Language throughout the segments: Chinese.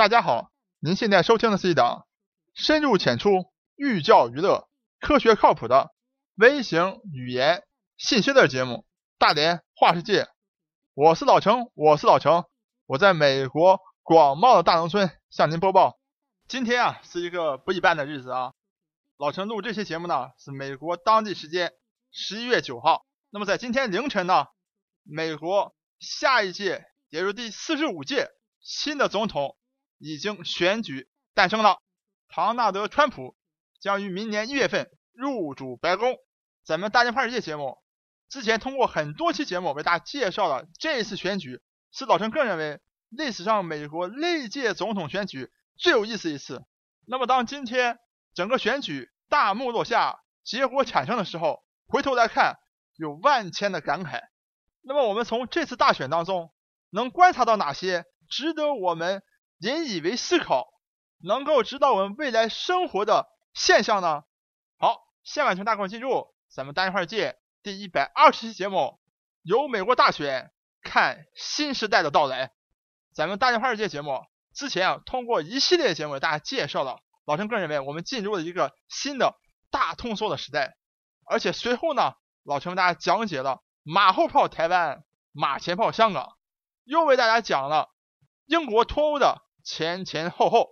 大家好，您现在收听的是一档深入浅出、寓教于乐、科学靠谱的微型语言信息类节目《大连话世界》。我是老程，我是老程，我在美国广袤的大农村向您播报。今天啊是一个不一般的日子啊，老程录这期节目呢是美国当地时间十一月九号。那么在今天凌晨呢，美国下一届，也就是第四十五届新的总统已经选举诞生了，唐纳德·川普将于明年一月份入主白宫。咱们大连派世界节目。之前通过很多期节目为大家介绍了这次选举，是老陈个人认为历史上美国历届总统选举最有意思一次。那么当今天整个选举大幕落下，结果产生的时候，回头来看有万千的感慨。那么我们从这次大选当中能观察到哪些值得我们引以为思考、能够指导我们未来生活的现象呢？好，下面请大伙进入咱们大一块界。第一百二十期节目，由美国大选看新时代的到来。咱们大电话世界节目之前啊，通过一系列节目给大家介绍了，老陈个人认为我们进入了一个新的大通缩的时代。而且随后呢，老陈为大家讲解了马后炮台湾、马前炮香港，又为大家讲了英国脱欧的前前后后。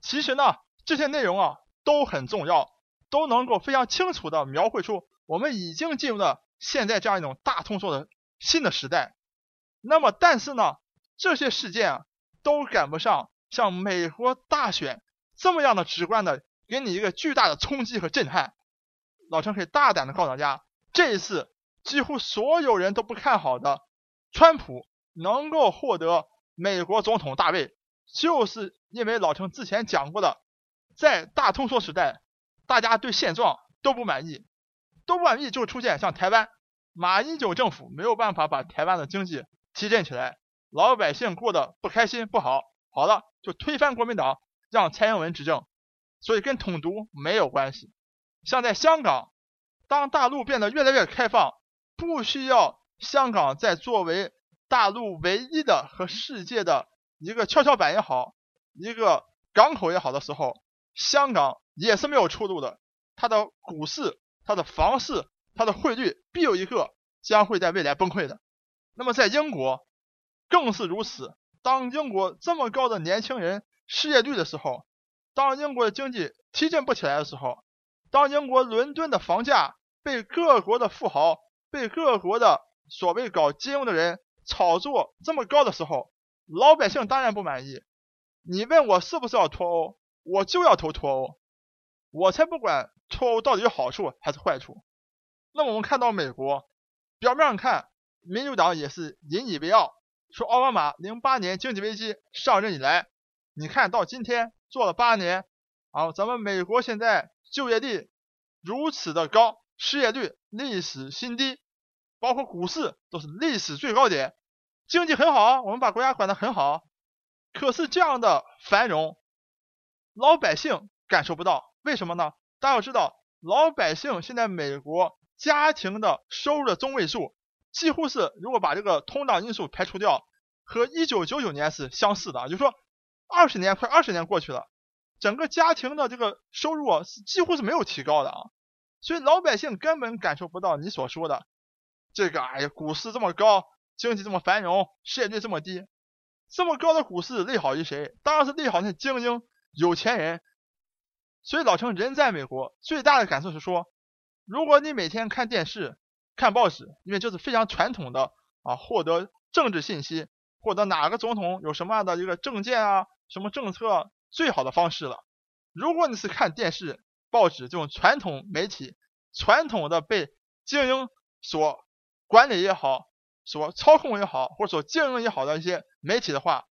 其实呢，这些内容啊都很重要，都能够非常清楚的描绘出。我们已经进入了现在这样一种大通缩的新的时代，那么但是呢，这些事件啊都赶不上像美国大选这么样的直观的给你一个巨大的冲击和震撼。老陈可以大胆的告诉大家，这一次几乎所有人都不看好的川普能够获得美国总统大位，就是因为老陈之前讲过的，在大通缩时代，大家对现状都不满意。都不满意，就出现像台湾马英九政府没有办法把台湾的经济提振起来，老百姓过得不开心不好，好了就推翻国民党，让蔡英文执政，所以跟统独没有关系。像在香港，当大陆变得越来越开放，不需要香港再作为大陆唯一的和世界的一个跷跷板也好，一个港口也好的时候，香港也是没有出路的，它的股市。它的房市、它的汇率必有一个将会在未来崩溃的。那么在英国更是如此。当英国这么高的年轻人失业率的时候，当英国的经济提振不起来的时候，当英国伦敦的房价被各国的富豪、被各国的所谓搞金融的人炒作这么高的时候，老百姓当然不满意。你问我是不是要脱欧，我就要投脱欧，我才不管。脱欧到底有好处还是坏处？那么我们看到美国，表面上看，民主党也是引以为傲，说奥巴马零八年经济危机上任以来，你看到今天做了八年，啊，咱们美国现在就业率如此的高，失业率历史新低，包括股市都是历史最高点，经济很好，我们把国家管得很好。可是这样的繁荣，老百姓感受不到，为什么呢？大家要知道，老百姓现在美国家庭的收入的中位数，几乎是如果把这个通胀因素排除掉，和一九九九年是相似的啊。就是说，二十年快二十年过去了，整个家庭的这个收入，是几乎是没有提高的啊。所以老百姓根本感受不到你所说的这个，哎呀，股市这么高，经济这么繁荣，失业率这么低，这么高的股市利好于谁？当然是利好那些精英、有钱人。所以老陈人在美国最大的感受是说，如果你每天看电视、看报纸，因为这是非常传统的啊，获得政治信息、获得哪个总统有什么样的一个政见啊、什么政策最好的方式了。如果你是看电视、报纸这种传统媒体、传统的被精英所管理也好、所操控也好，或者所经营也好的一些媒体的话，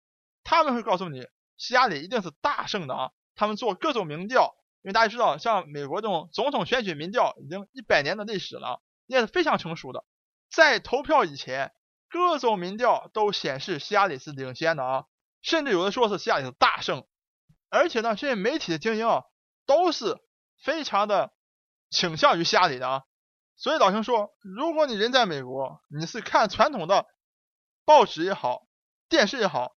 他们会告诉你，希拉里一定是大胜的啊。他们做各种民调。因为大家知道，像美国这种总统选举民调已经一百年的历史了，也是非常成熟的。在投票以前，各种民调都显示希拉里是领先的啊，甚至有的说是希拉里是大胜。而且呢，这些媒体的精英啊，都是非常的倾向于希拉里的啊。所以老兄说，如果你人在美国，你是看传统的报纸也好，电视也好，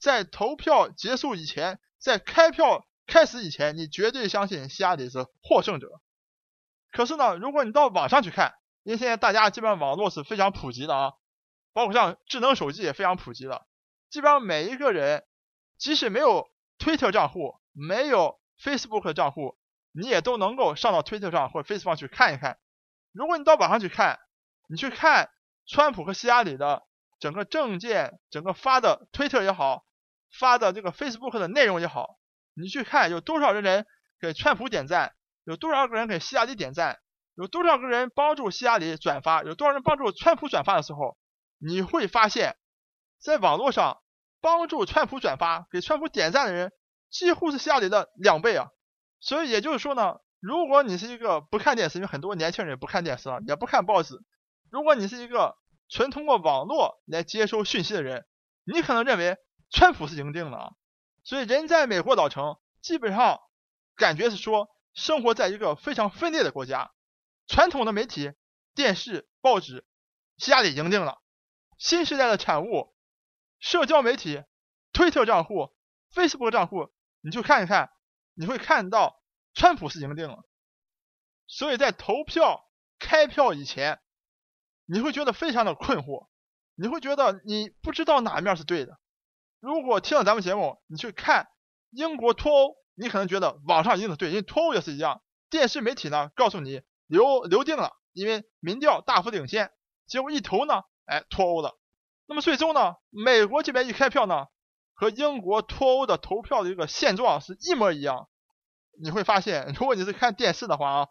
在投票结束以前，在开票开始以前，你绝对相信希拉里是获胜者。可是呢，如果你到网上去看，因为现在大家基本上网络是非常普及的啊，包括像智能手机也非常普及了，基本上每一个人，即使没有推特账户，没有 Facebook 账户，你也都能够上到推特上或 Facebook 上去看一看。如果你到网上去看，你去看川普和希拉里的整个证件，整个发的推特也好，发的这个 Facebook 的内容也好，你去看有多少人给川普点赞，有多少个人给希拉里点赞，有多少个人帮助希拉里转发，有多少人帮助川普转发的时候，你会发现，在网络上帮助川普转发、给川普点赞的人几乎是希拉里的两倍啊。所以也就是说呢。如果你是一个不看电视，因为很多年轻人不看电视了，也不看报纸。如果你是一个纯通过网络来接收讯息的人，你可能认为川普是赢定了啊。所以人在美国老城，基本上感觉是说生活在一个非常分裂的国家。传统的媒体、电视、报纸，希拉里赢定了。新时代的产物，社交媒体、推特账户、Facebook 账户，你去看一看，你会看到。川普是赢定了，所以在投票开票以前，你会觉得非常的困惑，你会觉得你不知道哪面是对的。如果听了咱们节目，你去看英国脱欧，你可能觉得网上一定是对，因为脱欧也是一样。电视媒体呢告诉你留留定了，因为民调大幅领先，结果一投呢，哎脱欧了。那么最终呢，美国这边一开票呢，和英国脱欧的投票的一个现状是一模一样。你会发现，如果你是看电视的话啊，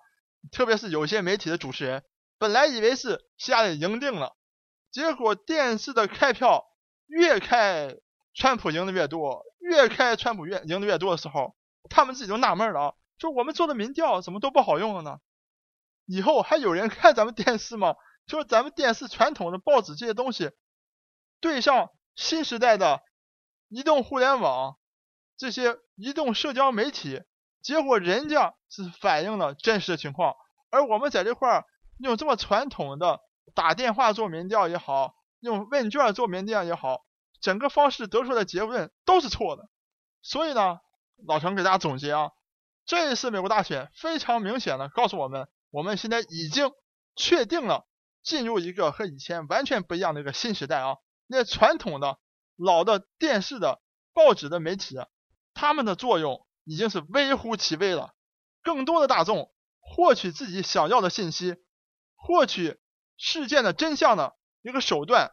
特别是有些媒体的主持人，本来以为是希拉里赢定了，结果电视的开票越开川普赢的越多，越开川普越赢的越多的时候，他们自己都纳闷了啊，说我们做的民调怎么都不好用了呢？以后还有人看咱们电视吗？就是咱们电视传统的报纸这些东西，对上新时代的移动互联网这些移动社交媒体。结果人家是反映了真实的情况，而我们在这块儿用这么传统的打电话做民调也好，用问卷做民调也好，整个方式得出的结论都是错的。所以呢，老陈给大家总结啊，这一次美国大选非常明显的告诉我们，我们现在已经确定了进入一个和以前完全不一样的一个新时代啊。那传统的老的电视的报纸的媒体，他们的作用。已经是微乎其微了。更多的大众获取自己想要的信息、获取事件的真相的一个手段，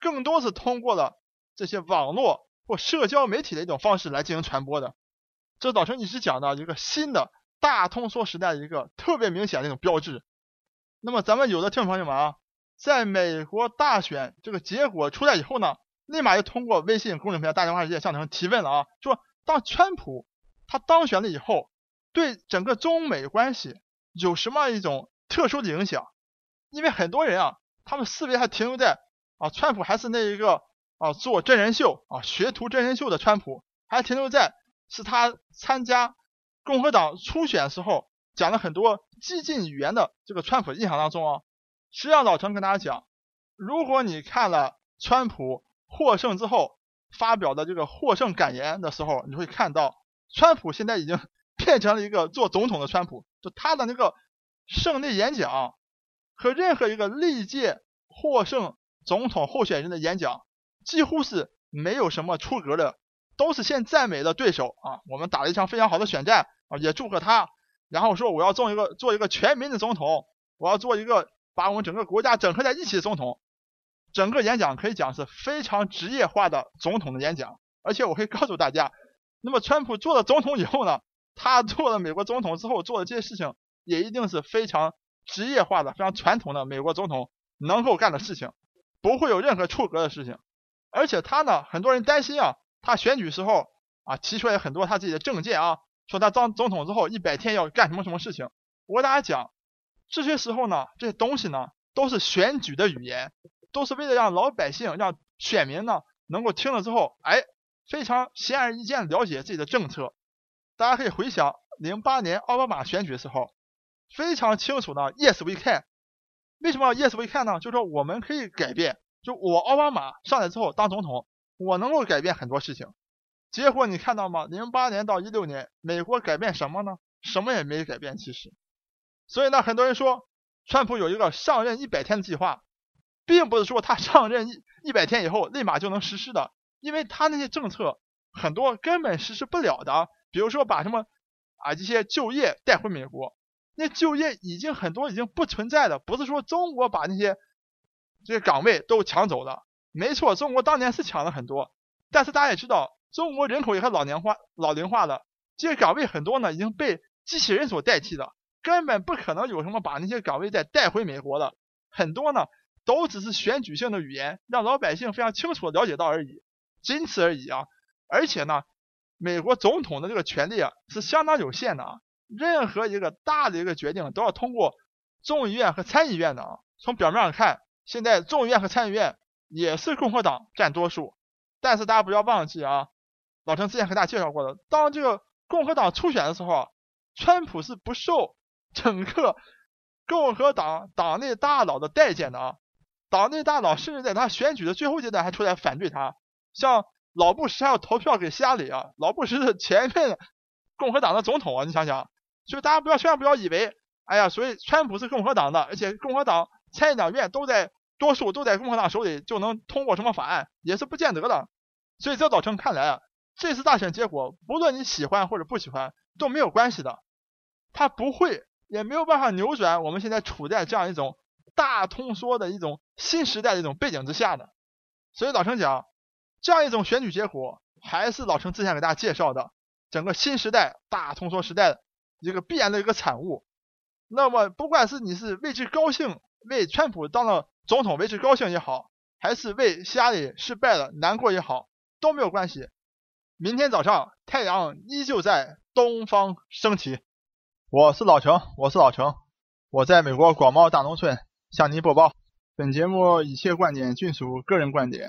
更多是通过了这些网络或社交媒体的一种方式来进行传播的。这早晨一直讲的一个新的大通缩时代的一个特别明显的一种标志。那么咱们有的听众朋友们啊，在美国大选这个结果出来以后呢，立马就通过微信公众平台、大电话直接向他们提问了啊，说当川普。他当选了以后，对整个中美关系有什么一种特殊的影响？因为很多人啊，他们思维还停留在啊，川普还是那一个啊做真人秀啊学徒真人秀的川普，还停留在是他参加共和党初选时候讲了很多激进语言的这个川普印象当中啊。实际上，老陈跟大家讲，如果你看了川普获胜之后发表的这个获胜感言的时候，你会看到。川普现在已经 变成了一个做总统的川普，就他的那个胜利演讲和任何一个历届获胜总统候选人的演讲几乎是没有什么出格的，都是先赞美的对手啊，我们打了一场非常好的选战啊，也祝贺他，然后说我要做一个做一个全民的总统，我要做一个把我们整个国家整合在一起的总统，整个演讲可以讲是非常职业化的总统的演讲，而且我可以告诉大家。那么，川普做了总统以后呢？他做了美国总统之后做的这些事情，也一定是非常职业化的、非常传统的美国总统能够干的事情，不会有任何出格的事情。而且他呢，很多人担心啊，他选举时候啊提出来很多他自己的政见啊，说他当总统之后一百天要干什么什么事情。我跟大家讲，这些时候呢，这些东西呢，都是选举的语言，都是为了让老百姓、让选民呢能够听了之后，哎。非常显而易见了解自己的政策，大家可以回想零八年奥巴马选举的时候，非常清楚的 Yes we can。为什么 Yes we can 呢？就是说我们可以改变。就我奥巴马上来之后当总统，我能够改变很多事情。结果你看到吗？零八年到一六年，美国改变什么呢？什么也没改变，其实。所以呢，很多人说，川普有一个上任一百天的计划，并不是说他上任一一百天以后立马就能实施的，因为他那些政策很多根本实施不了的。比如说把什么啊这些就业带回美国，那就业已经很多已经不存在的，不是说中国把那些这些岗位都抢走了。没错，中国当年是抢了很多，但是大家也知道。中国人口也很老年化、老龄化了，这些岗位很多呢已经被机器人所代替了，根本不可能有什么把那些岗位再带回美国的。很多呢都只是选举性的语言，让老百姓非常清楚的了解到而已，仅此而已啊！而且呢，美国总统的这个权力啊是相当有限的啊，任何一个大的一个决定都要通过众议院和参议院的啊。从表面上看，现在众议院和参议院也是共和党占多数，但是大家不要忘记啊。老陈之前和大家介绍过的，当这个共和党初选的时候，川普是不受整个共和党党内大佬的待见的啊。党内大佬甚至在他选举的最后阶段还出来反对他，像老布什还要投票给希拉里啊。老布什是前任共和党的总统啊，你想想。所以大家不要千万不要以为，哎呀，所以川普是共和党的，而且共和党参议两院都在多数都在共和党手里，就能通过什么法案，也是不见得的。所以在老陈看来啊。这次大选结果，不论你喜欢或者不喜欢都没有关系的，他不会也没有办法扭转我们现在处在这样一种大通缩的一种新时代的一种背景之下的。所以老陈讲，这样一种选举结果，还是老陈之前给大家介绍的整个新时代大通缩时代的一个必然的一个产物。那么不管是你是为之高兴，为川普当了总统为之高兴也好，还是为希拉里失败了难过也好，都没有关系。明天早上太阳依旧在东方升起。我是老程，我是老程，我在美国广袤大农村向您播报。本节目一切观点均属个人观点，